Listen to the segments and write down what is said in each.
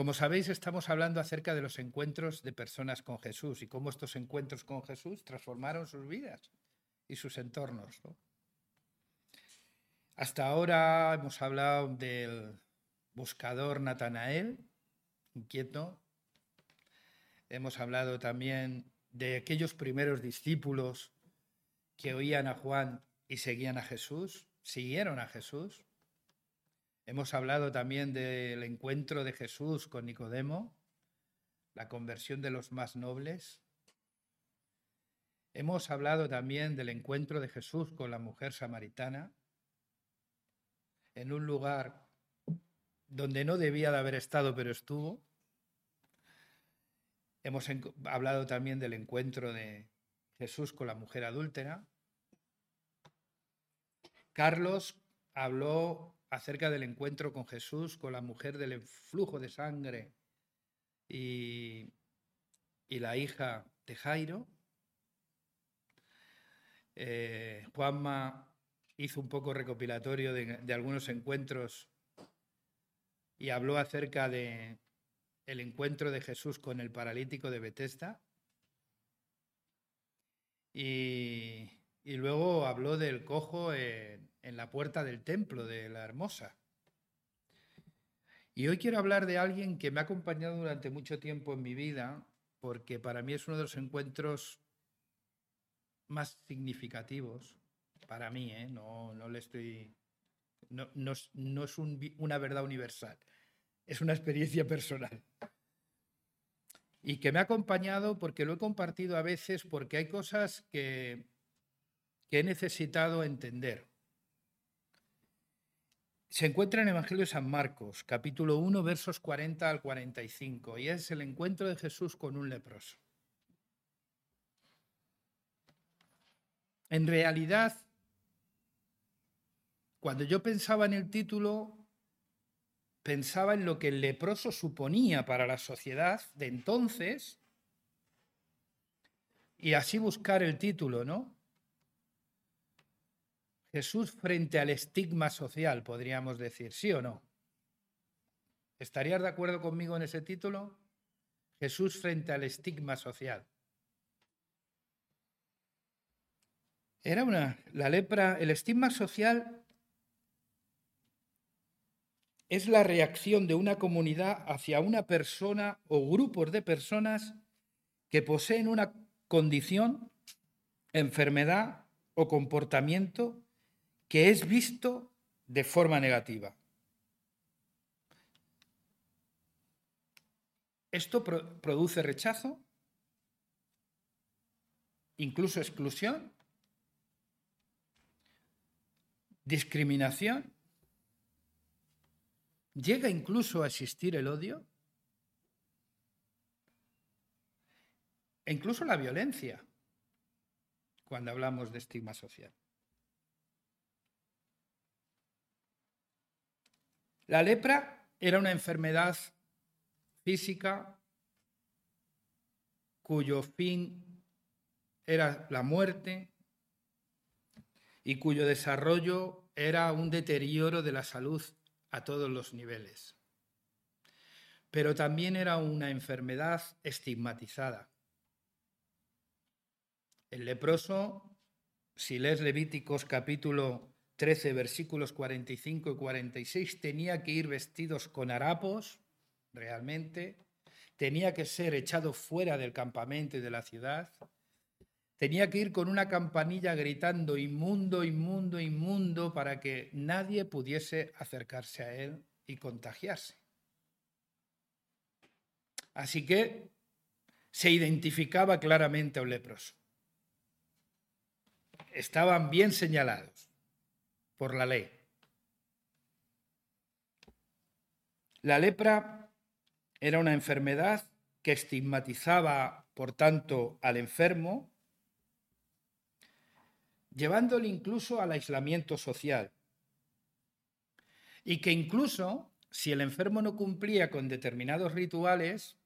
Como sabéis, estamos hablando acerca de los encuentros de personas con Jesús y cómo estos encuentros con Jesús transformaron sus vidas y sus entornos. Hasta ahora hemos hablado del buscador Natanael, inquieto. Hemos hablado también de aquellos primeros discípulos que oían a Juan y seguían a Jesús, siguieron a Jesús. Hemos hablado también del encuentro de Jesús con Nicodemo, la conversión de los más nobles. Hemos hablado también del encuentro de Jesús con la mujer samaritana en un lugar donde no debía de haber estado, pero estuvo. Hemos hablado también del encuentro de Jesús con la mujer adúltera. Carlos habló acerca del encuentro con Jesús, con la mujer del flujo de sangre y, la hija de Jairo. Eh, Juanma hizo un poco recopilatorio de, algunos encuentros y habló acerca de el encuentro de Jesús con el paralítico de Betesda. Y, luego habló del cojo en la puerta del templo de la Hermosa. Y hoy quiero hablar de alguien que me ha acompañado durante mucho tiempo en mi vida, porque para mí es uno de los encuentros más significativos, para mí, ¿eh? no, no le estoy... No, no, no es una verdad universal, es una experiencia personal. Y que me ha acompañado porque lo he compartido a veces porque hay cosas que, que he necesitado entender se encuentra en el Evangelio de San Marcos, capítulo 1, versos 40 al 45, y es el encuentro de Jesús con un leproso. En realidad, cuando yo pensaba en el título, pensaba en lo que el leproso suponía para la sociedad de entonces, y así buscar el título, ¿no? Jesús frente al estigma social, podríamos decir, ¿sí o no? ¿Estarías de acuerdo conmigo en ese título? Jesús frente al estigma social. Era una, la lepra, el estigma social es la reacción de una comunidad hacia una persona o grupos de personas que poseen una condición, enfermedad o comportamiento que es visto de forma negativa. Esto produce rechazo, incluso exclusión, discriminación, llega incluso a existir el odio e incluso la violencia cuando hablamos de estigma social. La lepra era una enfermedad física cuyo fin era la muerte y cuyo desarrollo era un deterioro de la salud a todos los niveles. Pero también era una enfermedad estigmatizada. El leproso, si lees Levíticos capítulo 13, versículos 45 y 46, tenía que ir vestidos con harapos, realmente, tenía que ser echado fuera del campamento y de la ciudad, tenía que ir con una campanilla gritando inmundo, inmundo, inmundo, para que nadie pudiese acercarse a él y contagiarse. Así que se identificaba claramente a un leproso. Estaban bien señalados por la ley. La lepra era una enfermedad que estigmatizaba, por tanto, al enfermo, llevándole incluso al aislamiento social. Y que incluso, si el enfermo no cumplía con determinados rituales,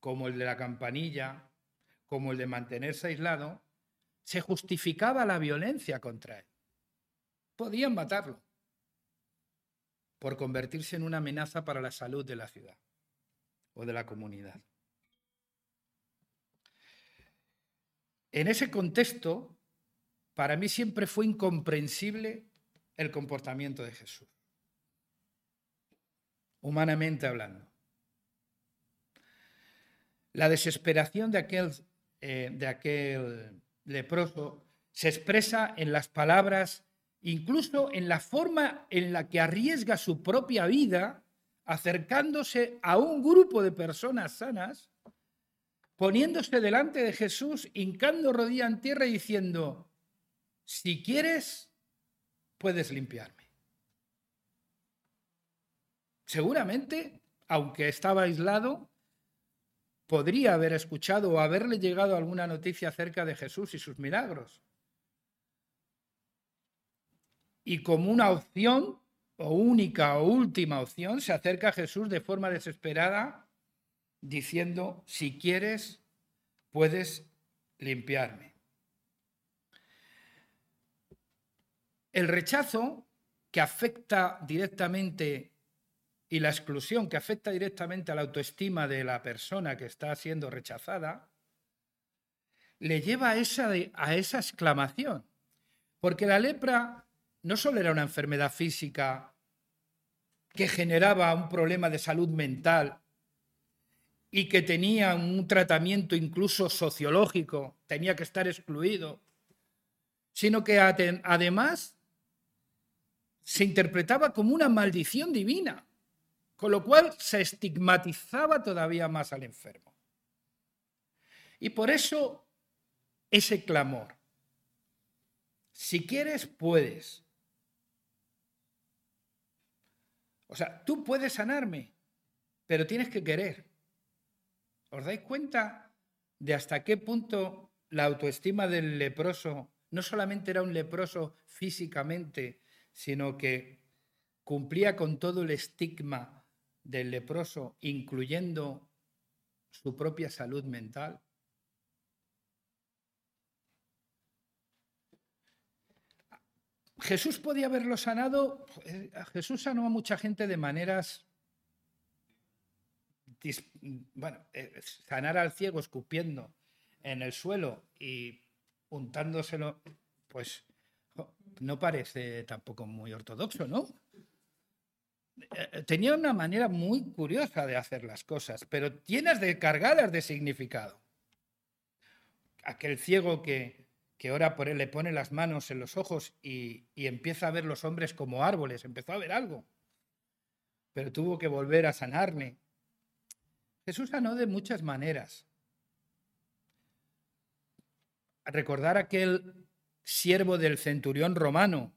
como el de la campanilla, como el de mantenerse aislado, se justificaba la violencia contra él. Podían matarlo por convertirse en una amenaza para la salud de la ciudad. o de la comunidad. En ese contexto, para mí siempre fue incomprensible el comportamiento de Jesús, humanamente hablando. La desesperación de aquel, eh, de aquel leproso se expresa en las palabras, incluso en la forma en la que arriesga su propia vida acercándose a un grupo de personas sanas, poniéndose delante de Jesús, hincando rodilla en tierra y diciendo, si quieres, puedes limpiarme. Seguramente, aunque estaba aislado, podría haber escuchado o haberle llegado alguna noticia acerca de Jesús y sus milagros. Y como una opción, o única o última opción, se acerca a Jesús de forma desesperada, diciendo, si quieres, puedes limpiarme. El rechazo que afecta directamente y la exclusión que afecta directamente a la autoestima de la persona que está siendo rechazada, le lleva a esa, a esa exclamación. Porque la lepra no solo era una enfermedad física que generaba un problema de salud mental y que tenía un tratamiento incluso sociológico, tenía que estar excluido, sino que además se interpretaba como una maldición divina con lo cual se estigmatizaba todavía más al enfermo. Y por eso ese clamor. Si quieres, puedes. O sea, tú puedes sanarme, pero tienes que querer. ¿Os dais cuenta de hasta qué punto la autoestima del leproso no solamente era un leproso físicamente, sino que cumplía con todo el estigma del leproso, incluyendo su propia salud mental? Jesús podía haberlo sanado, eh, Jesús sanó a mucha gente de maneras, bueno, eh, sanar al ciego escupiendo en el suelo y untándoselo, pues no parece tampoco muy ortodoxo, ¿no? Eh, tenía una manera muy curiosa de hacer las cosas, pero llenas de cargadas de significado. Aquel ciego que, que ora por él le pone las manos en los ojos y, y empieza a ver los hombres como árboles, empezó a ver algo, pero tuvo que volver a sanarle. Jesús sanó de muchas maneras. Recordar aquel siervo del centurión romano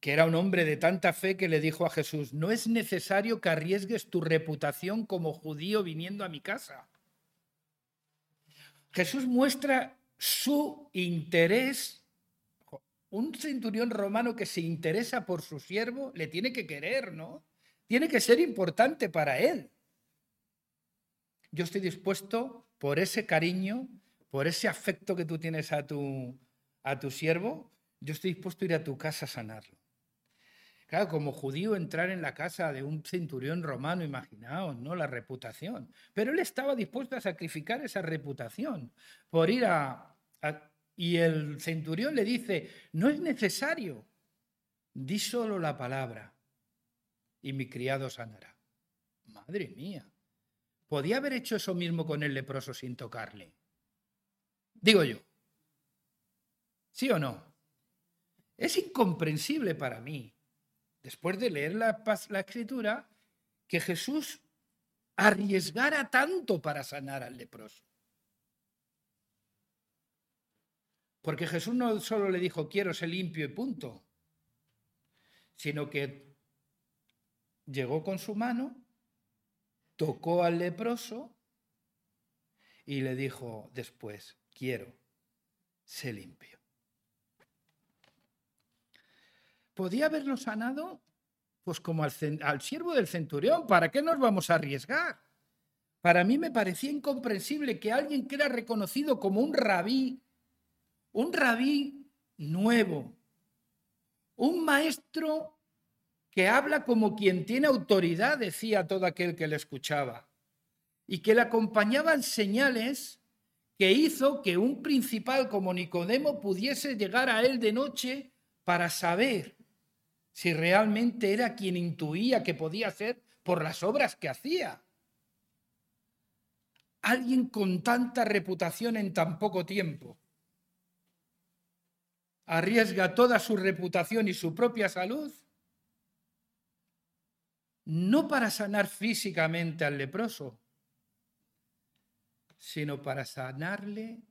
que era un hombre de tanta fe que le dijo a Jesús, no es necesario que arriesgues tu reputación como judío viniendo a mi casa. Jesús muestra su interés. Un centurión romano que se interesa por su siervo le tiene que querer, ¿no? Tiene que ser importante para él. Yo estoy dispuesto por ese cariño, por ese afecto que tú tienes a tu, a tu siervo, yo estoy dispuesto a ir a tu casa a sanarlo. Claro, como judío entrar en la casa de un centurión romano, imaginaos, ¿no? La reputación. Pero él estaba dispuesto a sacrificar esa reputación por ir a, Y el centurión le dice, no es necesario, di solo la palabra y mi criado sanará. Madre mía, podía haber hecho eso mismo con el leproso sin tocarle. Digo yo, ¿sí o no? Es incomprensible para mí después de leer la, la escritura, que Jesús arriesgara tanto para sanar al leproso. Porque Jesús no solo le dijo, quiero ser limpio y punto, sino que llegó con su mano, tocó al leproso y le dijo después, quiero, ser limpio. podía haberlo sanado, pues como al, al siervo del centurión. ¿Para qué nos vamos a arriesgar? Para mí me parecía incomprensible que alguien que era reconocido como un rabí, un rabí nuevo, un maestro que habla como quien tiene autoridad, decía todo aquel que le escuchaba. y que le acompañaban señales que hizo que un principal como Nicodemo pudiese llegar a él de noche para saber si realmente era quien intuía que podía ser por las obras que hacía. Alguien con tanta reputación en tan poco tiempo arriesga toda su reputación y su propia salud, no para sanar físicamente al leproso, sino para sanarle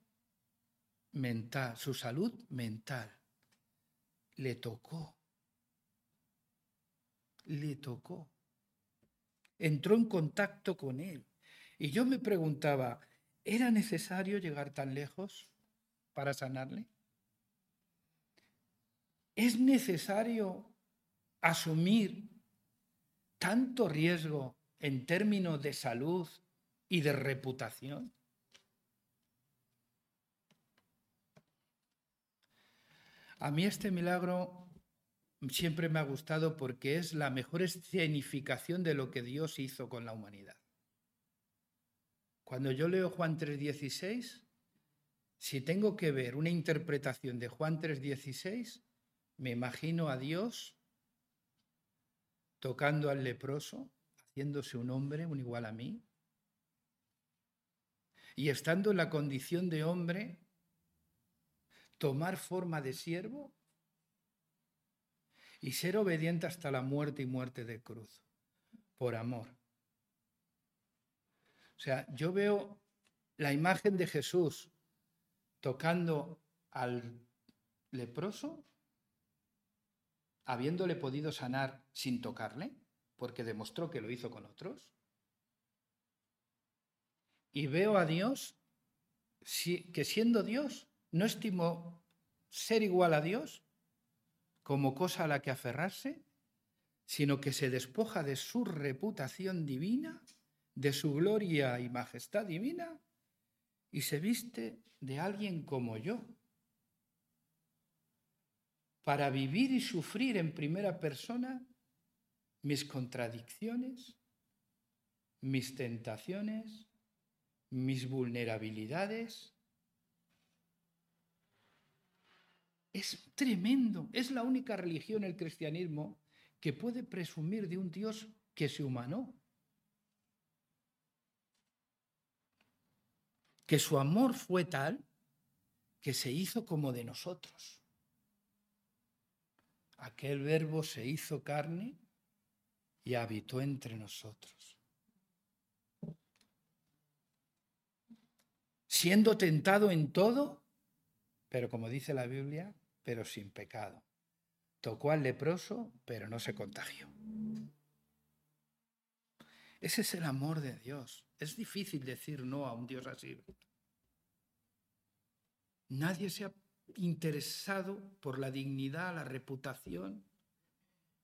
mental, su salud mental. Le tocó. Le tocó. Entró en contacto con él. Y yo me preguntaba, ¿era necesario llegar tan lejos para sanarle? ¿Es necesario asumir tanto riesgo en términos de salud y de reputación? A mí este milagro siempre me ha gustado porque es la mejor escenificación de lo que Dios hizo con la humanidad. Cuando yo leo Juan 3:16, si tengo que ver una interpretación de Juan 3:16, me imagino a Dios tocando al leproso, haciéndose un hombre, un igual a mí, y estando en la condición de hombre, tomar forma de siervo y ser obediente hasta la muerte y muerte de cruz, por amor. O sea, yo veo la imagen de Jesús tocando al leproso habiéndole podido sanar sin tocarle, porque demostró que lo hizo con otros. Y veo a Dios que siendo Dios no estimó ser igual a Dios como cosa a la que aferrarse, sino que se despoja de su reputación divina, de su gloria y majestad divina, y se viste de alguien como yo, para vivir y sufrir en primera persona mis contradicciones, mis tentaciones, mis vulnerabilidades. Es tremendo, es la única religión, el cristianismo, que puede presumir de un Dios que se humanó, que su amor fue tal que se hizo como de nosotros aquel verbo se hizo carne y habitó entre nosotros. Siendo tentado en todo, pero como dice la Biblia, pero sin pecado. Tocó al leproso, pero no se contagió. Ese es el amor de Dios. Es difícil decir no a un Dios así. Nadie se ha interesado por la dignidad, la reputación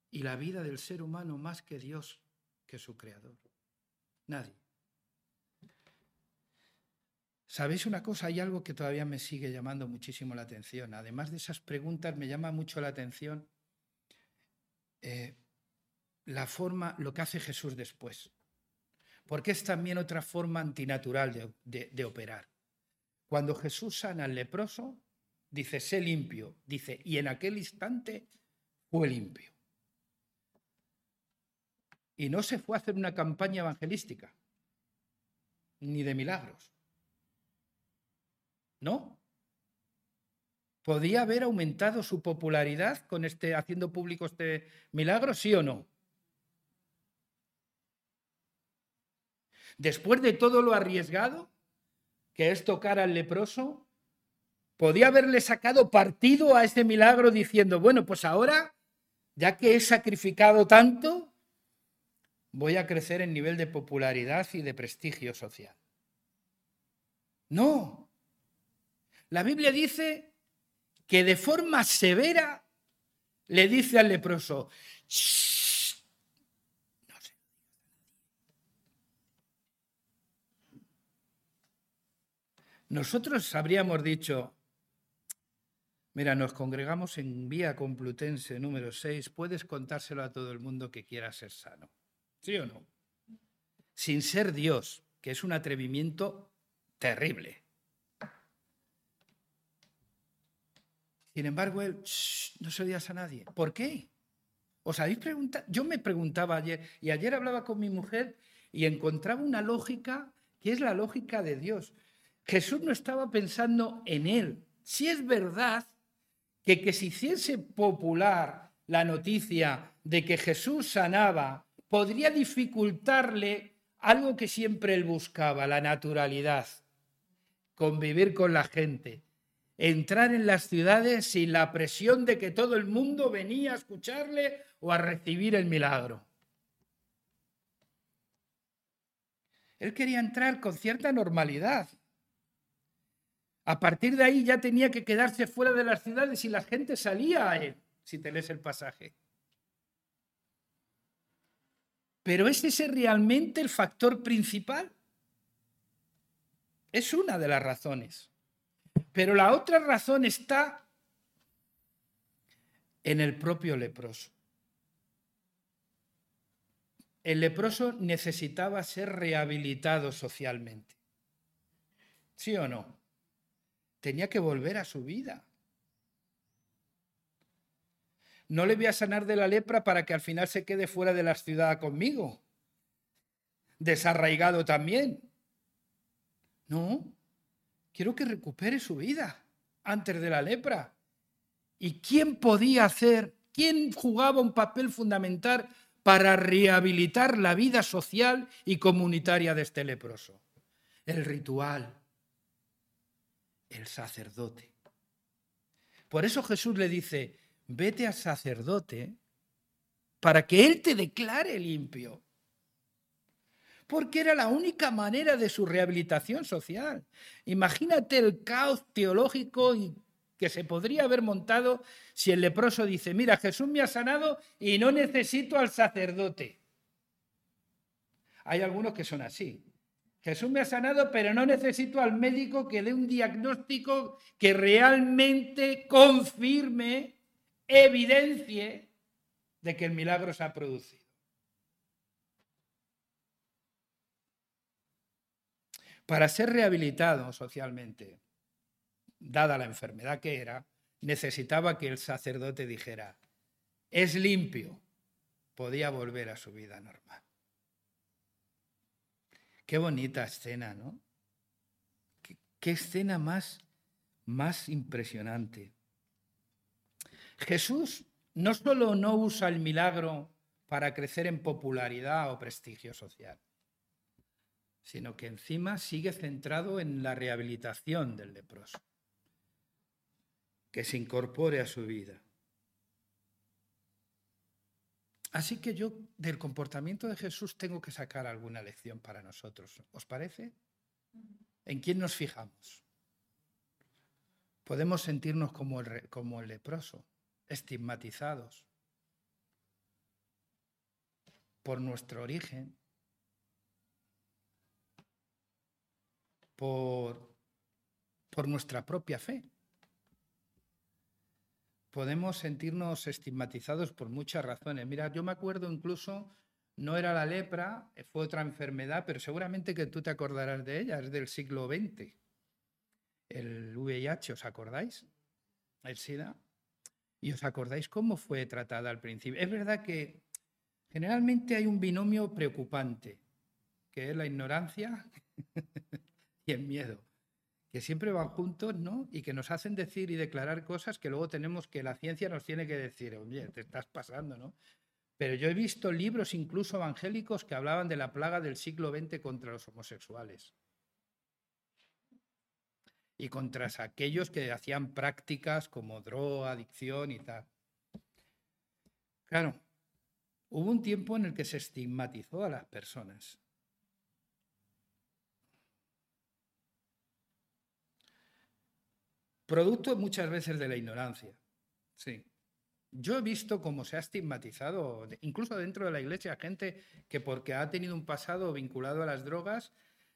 y la vida del ser humano más que Dios, que su creador. Nadie. ¿Sabéis una cosa? Hay algo que todavía me sigue llamando muchísimo la atención. Además de esas preguntas, me llama mucho la atención eh, la forma, lo que hace Jesús después. Porque es también otra forma antinatural de operar. Cuando Jesús sana al leproso, dice, sé limpio, dice, y en aquel instante fue limpio. Y no se fue a hacer una campaña evangelística, ni de milagros. ¿No? ¿Podía haber aumentado su popularidad con este, haciendo público este milagro, sí o no? Después de todo lo arriesgado, que es tocar al leproso, podía haberle sacado partido a este milagro diciendo, bueno, pues ahora, ya que he sacrificado tanto, voy a crecer en nivel de popularidad y de prestigio social. No. La Biblia dice que de forma severa le dice al leproso, Nosotros habríamos dicho, Mira, nos congregamos en Vía Complutense número 6. Puedes contárselo a todo el mundo que quiera ser sano. ¿Sí o no? Sin ser Dios. que es un atrevimiento terrible. Sin embargo, él no se odias a nadie. ¿Por qué? ¿Os habéis preguntado? Yo me preguntaba ayer, y ayer hablaba con mi mujer y encontraba una lógica que es la lógica de Dios. Jesús no estaba pensando en él. Si es verdad que, que se hiciese popular la noticia de que Jesús sanaba, podría dificultarle algo que siempre él buscaba, la naturalidad, convivir con la gente, entrar en las ciudades sin la presión de que todo el mundo venía a escucharle o a recibir el milagro. Él quería entrar con cierta normalidad. A partir de ahí ya tenía que quedarse fuera de las ciudades y la gente salía a él, si te lees el pasaje. Pero ¿es ese realmente el factor principal? Es una de las razones. Pero la otra razón está en el propio leproso. El leproso necesitaba ser rehabilitado socialmente. ¿Sí o no? Tenía que volver a su vida. No le voy a sanar de la lepra para que al final se quede fuera de la ciudad conmigo. Desarraigado también. No, quiero que recupere su vida antes de la lepra. ¿Y quién podía hacer, quién jugaba un papel fundamental para rehabilitar la vida social y comunitaria de este leproso? El ritual, el sacerdote. Por eso Jesús le dice, vete al sacerdote para que él te declare limpio porque era la única manera de su rehabilitación social. Imagínate el caos teológico que se podría haber montado si el leproso dice, mira, Jesús me ha sanado y no necesito al sacerdote. Hay algunos que son así. Jesús me ha sanado, pero no necesito al médico que dé un diagnóstico que realmente confirme, evidencie de que el milagro se ha producido. Para ser rehabilitado socialmente, dada la enfermedad que era, necesitaba que el sacerdote dijera, es limpio, podía volver a su vida normal. Qué bonita escena, ¿no? Qué, escena más, más impresionante. Jesús no solo no usa el milagro para crecer en popularidad o prestigio social, sino que encima sigue centrado en la rehabilitación del leproso, que se incorpore a su vida. Así que yo del comportamiento de Jesús tengo que sacar alguna lección para nosotros. ¿Os parece? ¿En quién nos fijamos? Podemos sentirnos como el, como el leproso, estigmatizados por nuestro origen, por, por nuestra propia fe. Podemos sentirnos estigmatizados por muchas razones. Mira, yo me acuerdo incluso, no era la lepra, fue otra enfermedad, pero seguramente que tú te acordarás de ella, es del siglo XX. El VIH, ¿os acordáis? El SIDA. ¿Y os acordáis cómo fue tratada al principio? Es verdad que generalmente hay un binomio preocupante, que es la ignorancia y el miedo, que siempre van juntos, ¿no? Y que nos hacen decir y declarar cosas que luego tenemos que la ciencia nos tiene que decir, oye, te estás pasando, ¿no? Pero yo he visto libros incluso evangélicos que hablaban de la plaga del siglo XX contra los homosexuales y contra aquellos que hacían prácticas como droga, adicción y tal. Claro, hubo un tiempo en el que se estigmatizó a las personas Producto muchas veces de la ignorancia. Sí. Yo he visto cómo se ha estigmatizado, incluso dentro de la iglesia, gente que porque ha tenido un pasado vinculado a las drogas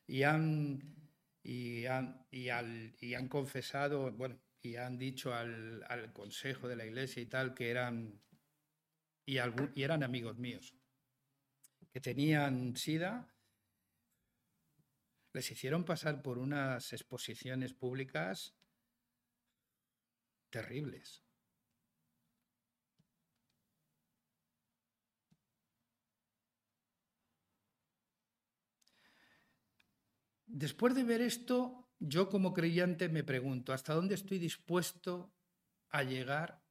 y han, y han, y han confesado, bueno, y han dicho al, consejo de la iglesia y tal que eran, y, y eran amigos míos, que tenían sida Les hicieron pasar por unas exposiciones públicas terribles. Después de ver esto, yo como creyente me pregunto, ¿hasta dónde estoy dispuesto a llegar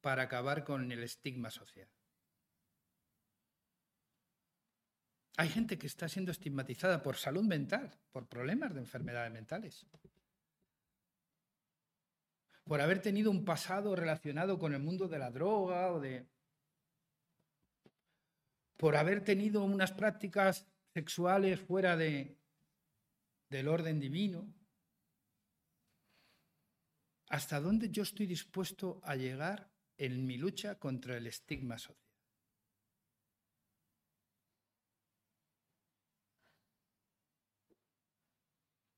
para acabar con el estigma social? Hay gente que está siendo estigmatizada por salud mental, por problemas de enfermedades mentales, por haber tenido un pasado relacionado con el mundo de la droga o de... por haber tenido unas prácticas sexuales fuera de, del orden divino. ¿Hasta dónde yo estoy dispuesto a llegar en mi lucha contra el estigma social?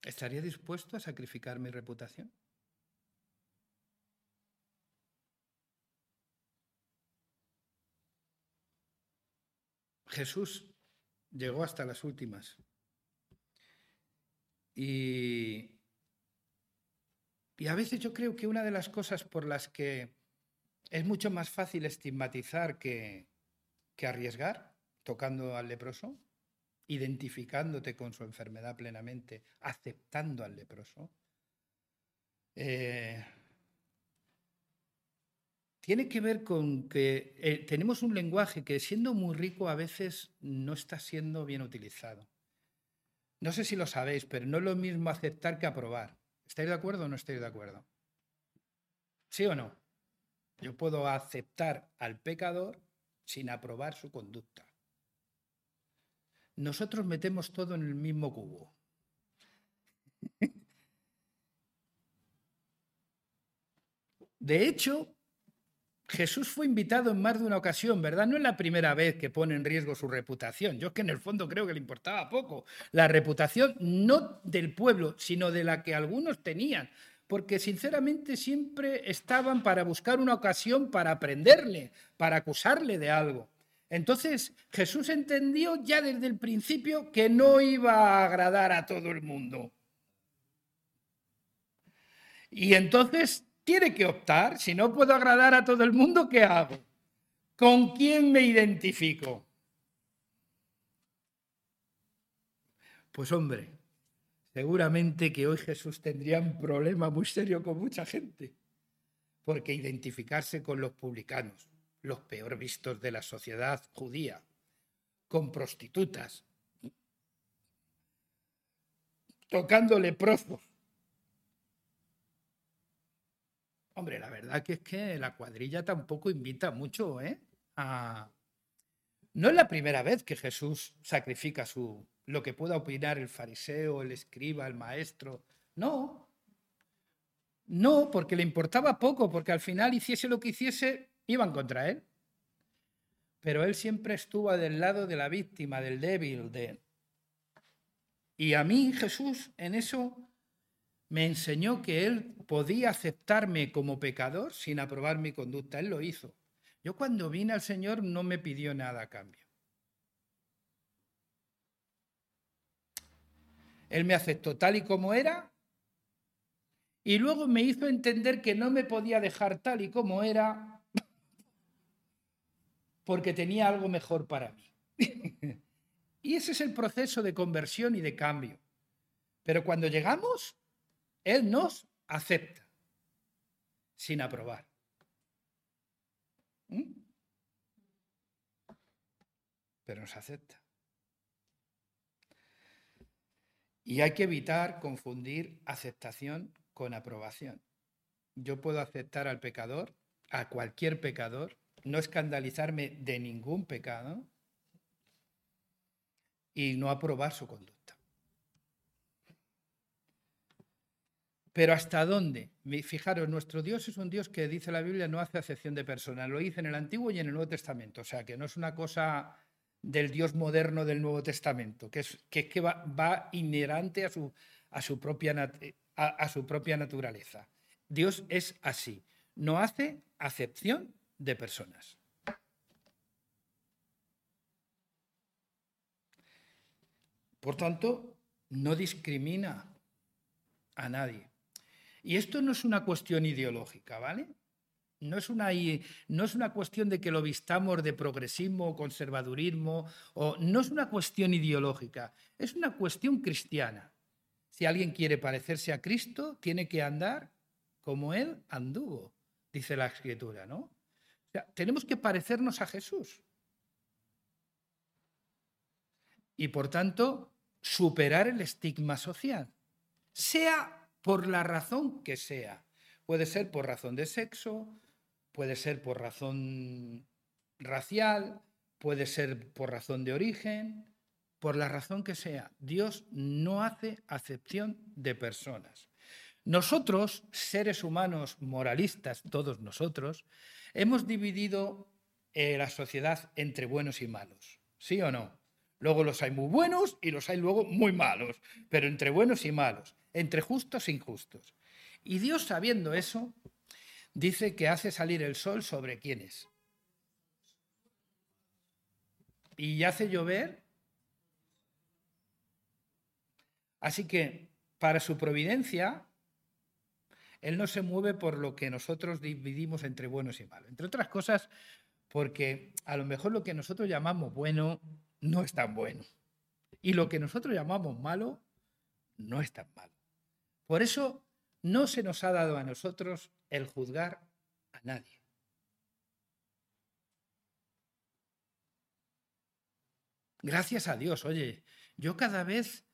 ¿Estaría dispuesto a sacrificar mi reputación? Jesús llegó hasta las últimas. Y, y, a veces yo creo que una de las cosas por las que es mucho más fácil estigmatizar que, que arriesgar, tocando al leproso, identificándote con su enfermedad plenamente, aceptando al leproso, eh, tiene que ver con que eh, tenemos un lenguaje que siendo muy rico a veces no está siendo bien utilizado. No sé si lo sabéis, pero no es lo mismo aceptar que aprobar. ¿Estáis de acuerdo o no estáis de acuerdo? ¿Sí o no? Yo puedo aceptar al pecador sin aprobar su conducta nosotros metemos todo en el mismo cubo. De hecho, Jesús fue invitado en más de una ocasión, ¿verdad? No es la primera vez que pone en riesgo su reputación. Yo es que en el fondo creo que le importaba poco. La reputación no del pueblo, sino de la que algunos tenían. Porque sinceramente siempre estaban para buscar una ocasión para aprenderle, para acusarle de algo. Entonces Jesús entendió ya desde el principio que no iba a agradar a todo el mundo. Y entonces tiene que optar, si no puedo agradar a todo el mundo, ¿qué hago? ¿Con quién me identifico? Pues hombre, seguramente que hoy Jesús tendría un problema muy serio con mucha gente, porque identificarse con los publicanos, los peor vistos de la sociedad judía, con prostitutas, tocando leprosos. Hombre, la verdad que es que la cuadrilla tampoco invita mucho, ¿eh? No es la primera vez que Jesús sacrifica su lo que pueda opinar el fariseo, el escriba, el maestro. No. No, porque le importaba poco, porque al final hiciese lo que hiciese, iban contra él. Pero él siempre estuvo del lado de la víctima, del débil. De... Y a mí Jesús en eso me enseñó que él podía aceptarme como pecador sin aprobar mi conducta. Él lo hizo. Yo cuando vine al Señor no me pidió nada a cambio. Él me aceptó tal y como era y luego me hizo entender que no me podía dejar tal y como era porque tenía algo mejor para mí. y ese es el proceso de conversión y de cambio. Pero cuando llegamos, Él nos acepta, sin aprobar. ¿Mm? Pero nos acepta. Y hay que evitar confundir aceptación con aprobación. Yo puedo aceptar al pecador, a cualquier pecador, no escandalizarme de ningún pecado y no aprobar su conducta. Pero ¿hasta dónde? Fijaros, nuestro Dios es un Dios que dice la Biblia no hace acepción de personas, lo dice en el Antiguo y en el Nuevo Testamento, o sea que no es una cosa del Dios moderno del Nuevo Testamento, que es que, va, inherente a su, propia, a su propia naturaleza. Dios es así, no hace acepción de personas. Por tanto, no discrimina a nadie. Y esto no es una cuestión ideológica, ¿vale? No es, una, no es una cuestión de que lo vistamos de progresismo o conservadurismo, o, no es una cuestión ideológica, es una cuestión cristiana. Si alguien quiere parecerse a Cristo, tiene que andar como Él anduvo, dice la Escritura, ¿no? O sea, tenemos que parecernos a Jesús. Y por tanto, superar el estigma social, sea por la razón que sea. Puede ser por razón de sexo, puede ser por razón racial, puede ser por razón de origen, por la razón que sea. Dios no hace acepción de personas. Nosotros, seres humanos moralistas, todos nosotros, hemos dividido eh, la sociedad entre buenos y malos. ¿Sí o no? Luego los hay muy buenos y los hay luego muy malos, pero entre buenos y malos, entre justos e injustos. Y Dios, sabiendo eso, dice que hace salir el sol sobre quienes. Y hace llover. Así que, para su providencia, Él no se mueve por lo que nosotros dividimos entre buenos y malos. Entre otras cosas, porque a lo mejor lo que nosotros llamamos bueno no es tan bueno. Y lo que nosotros llamamos malo no es tan malo. Por eso no se nos ha dado a nosotros el juzgar a nadie. Gracias a Dios, oye, yo cada vez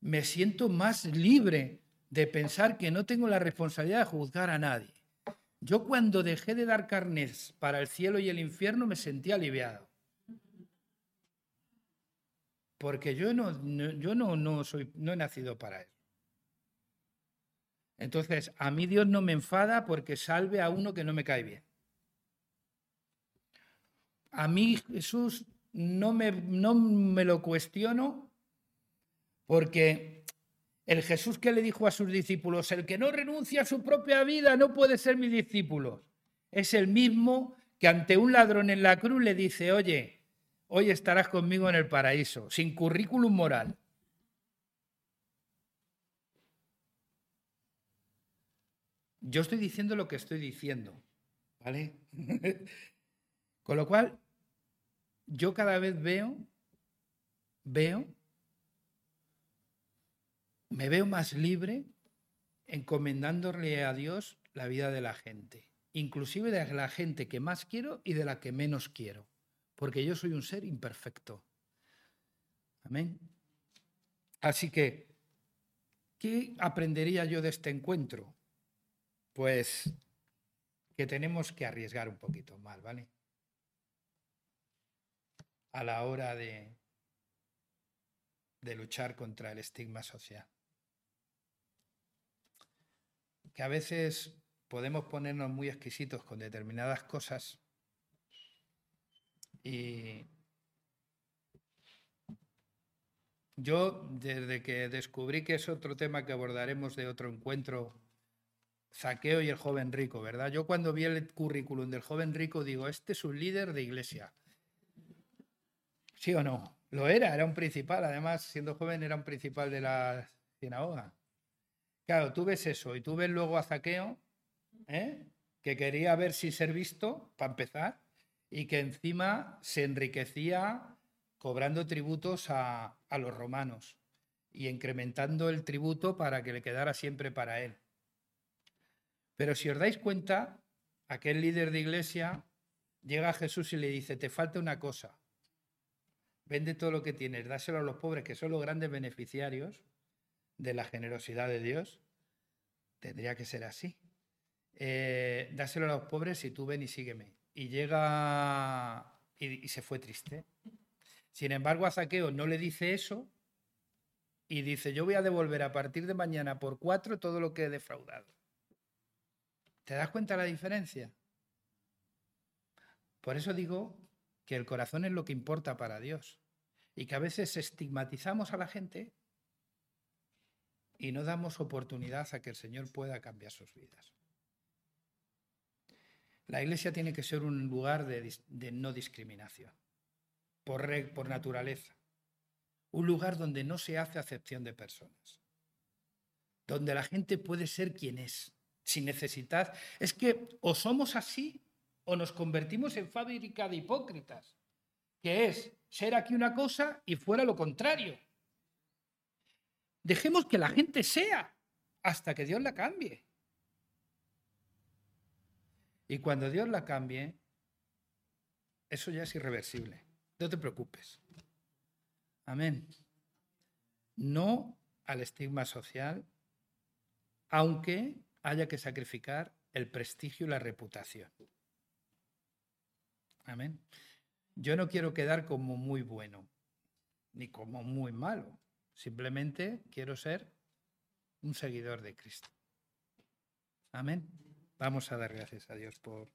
me siento más libre de pensar que no tengo la responsabilidad de juzgar a nadie. Yo cuando dejé de dar carnes para el cielo y el infierno me sentí aliviado. Porque yo no, yo no, no, soy, no he nacido para eso. Entonces, a mí Dios no me enfada porque salve a uno que no me cae bien. A mí Jesús no me, no me lo cuestiono porque el Jesús que le dijo a sus discípulos, el que no renuncia a su propia vida no puede ser mi discípulo, es el mismo que ante un ladrón en la cruz le dice, oye, hoy estarás conmigo en el paraíso, sin currículum moral. Yo estoy diciendo lo que estoy diciendo, ¿vale? Con lo cual, yo cada vez veo, veo, me veo más libre encomendándole a Dios la vida de la gente, inclusive de la gente que más quiero y de la que menos quiero, porque yo soy un ser imperfecto. Amén. Así que, ¿qué aprendería yo de este encuentro? pues que tenemos que arriesgar un poquito más, ¿vale? A la hora de, de luchar contra el estigma social. Que a veces podemos ponernos muy exquisitos con determinadas cosas y yo desde que descubrí que es otro tema que abordaremos de otro encuentro Zaqueo y el joven rico, ¿verdad? Yo cuando vi el currículum del joven rico digo, este es un líder de iglesia. ¿Sí o no? Lo era, era un principal, además, siendo joven era un principal de la sinagoga. Claro, tú ves eso y tú ves luego a Zaqueo, ¿eh? que quería ver si ser visto, para empezar, y que encima se enriquecía cobrando tributos a, los romanos y incrementando el tributo para que le quedara siempre para él. Pero si os dais cuenta, aquel líder de iglesia llega a Jesús y le dice, te falta una cosa. Vende todo lo que tienes, dáselo a los pobres, que son los grandes beneficiarios de la generosidad de Dios. Tendría que ser así. Eh, dáselo a los pobres y tú ven y sígueme. Y llega y, se fue triste. Sin embargo, a Zaqueo no le dice eso y dice, yo voy a devolver a partir de mañana por cuatro todo lo que he defraudado. ¿Te das cuenta la diferencia? Por eso digo que el corazón es lo que importa para Dios y que a veces estigmatizamos a la gente y no damos oportunidad a que el Señor pueda cambiar sus vidas. La iglesia tiene que ser un lugar de, no discriminación, por, por naturaleza. un lugar donde no se hace acepción de personas, donde la gente puede ser quien es, sin necesidad. Es que o somos así o nos convertimos en fábrica de hipócritas, que es ser aquí una cosa y fuera lo contrario. Dejemos que la gente sea hasta que Dios la cambie. Y cuando Dios la cambie, eso ya es irreversible. No te preocupes. Amén. No al estigma social, aunque haya que sacrificar el prestigio y la reputación. Amén. Yo no quiero quedar como muy bueno, ni como muy malo. Simplemente quiero ser un seguidor de Cristo. Amén. Vamos a dar gracias a Dios por